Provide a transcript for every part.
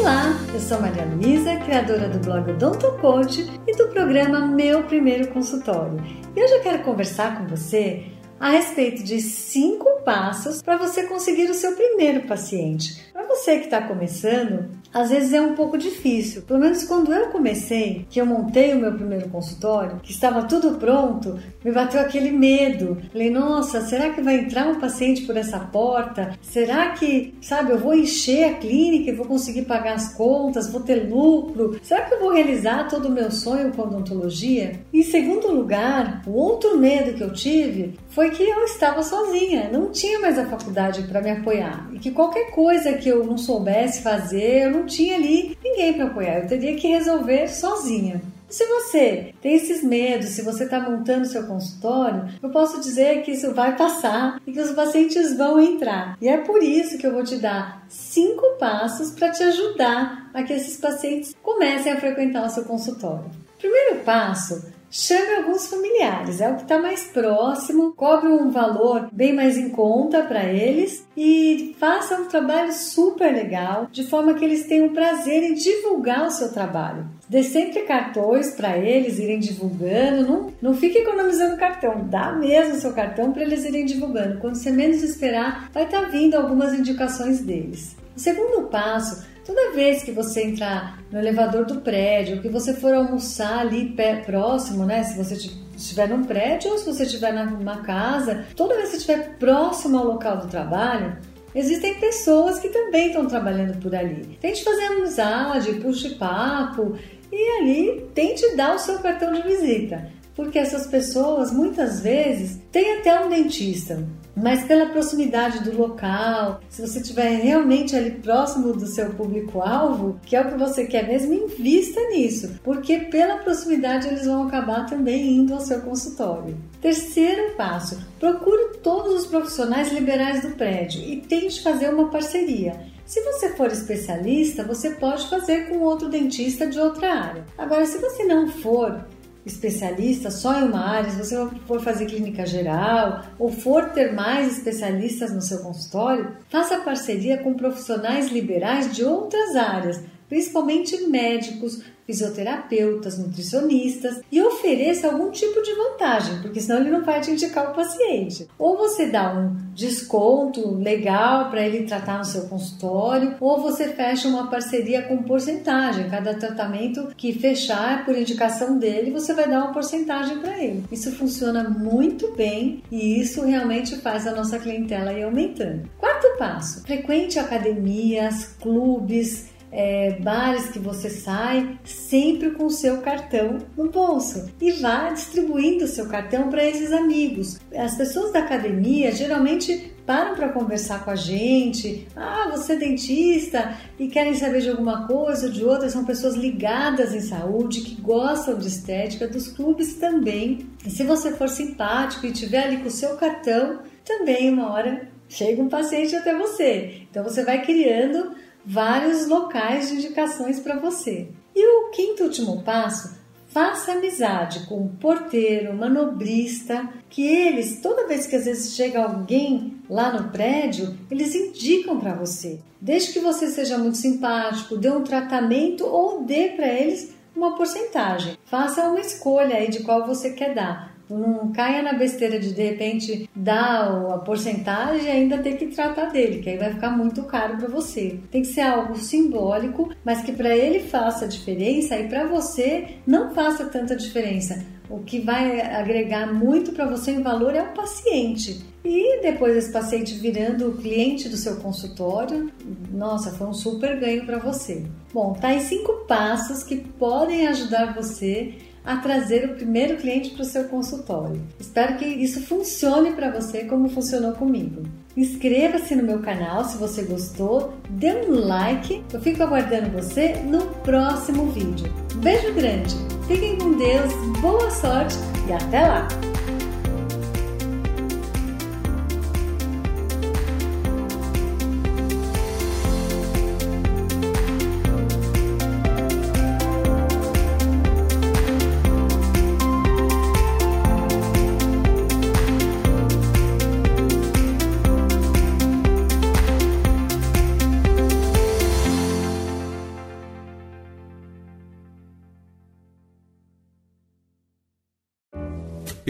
Olá, eu sou Maria Luísa, criadora do blog Odonto Coach e do programa Meu Primeiro Consultório. E hoje eu quero conversar com você a respeito de cinco passos para você conseguir o seu primeiro paciente. Para você que está começando, às vezes é um pouco difícil. Pelo menos quando eu comecei, que eu montei o meu primeiro consultório, que estava tudo pronto, me bateu aquele medo. Falei, nossa, será que vai entrar um paciente por essa porta? Será que, sabe, eu vou encher a clínica e vou conseguir pagar as contas, vou ter lucro? Será que eu vou realizar todo o meu sonho com odontologia? Em segundo lugar, o outro medo que eu tive foi que eu estava sozinha, não tinha mais a faculdade para me apoiar e que qualquer coisa que eu não soubesse fazer, eu não tinha ali ninguém para apoiar, eu teria que resolver sozinha. Se você tem esses medos, se você está montando seu consultório, eu posso dizer que isso vai passar e que os pacientes vão entrar. E é por isso que eu vou te dar cinco passos para te ajudar a que esses pacientes comecem a frequentar o seu consultório. Primeiro passo Chame alguns familiares, é o que está mais próximo, cobre um valor bem mais em conta para eles e faça um trabalho super legal, de forma que eles tenham prazer em divulgar o seu trabalho. Dê sempre cartões para eles irem divulgando, não, não fique economizando cartão, dá mesmo seu cartão para eles irem divulgando. Quando você menos esperar, vai estar tá vindo algumas indicações deles. O segundo passo Toda vez que você entrar no elevador do prédio, que você for almoçar ali próximo, né? Se você estiver num prédio ou se você estiver numa casa, toda vez que estiver próximo ao local do trabalho, Existem pessoas que também estão trabalhando por ali. Tente fazer amizade, puxe papo e ali tente dar o seu cartão de visita, porque essas pessoas muitas vezes têm até um dentista, mas pela proximidade do local, se você estiver realmente ali próximo do seu público-alvo, que é o que você quer mesmo, invista nisso, porque pela proximidade eles vão acabar também indo ao seu consultório. Terceiro passo: procure todos os profissionais liberais do prédio e tente fazer uma parceria. Se você for especialista, você pode fazer com outro dentista de outra área. Agora, se você não for, especialista só em uma área, se você for fazer clínica geral ou for ter mais especialistas no seu consultório, faça parceria com profissionais liberais de outras áreas, principalmente médicos, fisioterapeutas, nutricionistas e ofereça algum tipo de vantagem, porque senão ele não vai te indicar o paciente. Ou você dá um desconto legal para ele tratar no seu consultório, ou você fecha uma parceria com porcentagem. Cada tratamento que fechar por indicação dele, você vai dar uma porcentagem para ele. Isso funciona muito bem e isso realmente faz a nossa clientela ir aumentando. Quarto passo: frequente academias, clubes, é, bares que você sai, sempre com o seu cartão no bolso e vá distribuindo o seu cartão para esses amigos. As pessoas da academia geralmente param para conversar com a gente. Ah, você é dentista e querem saber de alguma coisa ou de outra. São pessoas ligadas em saúde, que gostam de estética, dos clubes também. E se você for simpático e tiver ali com o seu cartão, também uma hora chega um paciente até você. Então você vai criando vários locais de indicações para você. E o quinto último passo, faça amizade com o porteiro, manobrista, que eles, toda vez que às vezes chega alguém lá no prédio, eles indicam para você. Desde que você seja muito simpático, dê um tratamento ou dê para eles uma porcentagem. Faça uma escolha aí de qual você quer dar. Não caia na besteira de de repente dar a porcentagem e ainda ter que tratar dele, que aí vai ficar muito caro para você. Tem que ser algo simbólico, mas que para ele faça diferença e para você não faça tanta diferença. O que vai agregar muito para você em valor é o paciente. E depois esse paciente virando cliente do seu consultório, nossa, foi um super ganho para você. Bom, tá aí cinco passos que podem ajudar você a trazer o primeiro cliente para o seu consultório. Espero que isso funcione para você como funcionou comigo. Inscreva-se no meu canal se você gostou, dê um like. Eu fico aguardando você no próximo vídeo. Beijo grande, fiquem com Deus, boa sorte e até lá!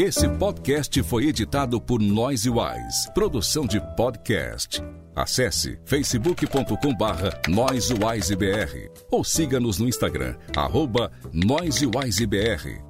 Esse podcast foi editado por Noise Wise, produção de podcast. Acesse facebook.com barra ou siga-nos no Instagram, arroba NoiseWiseBR.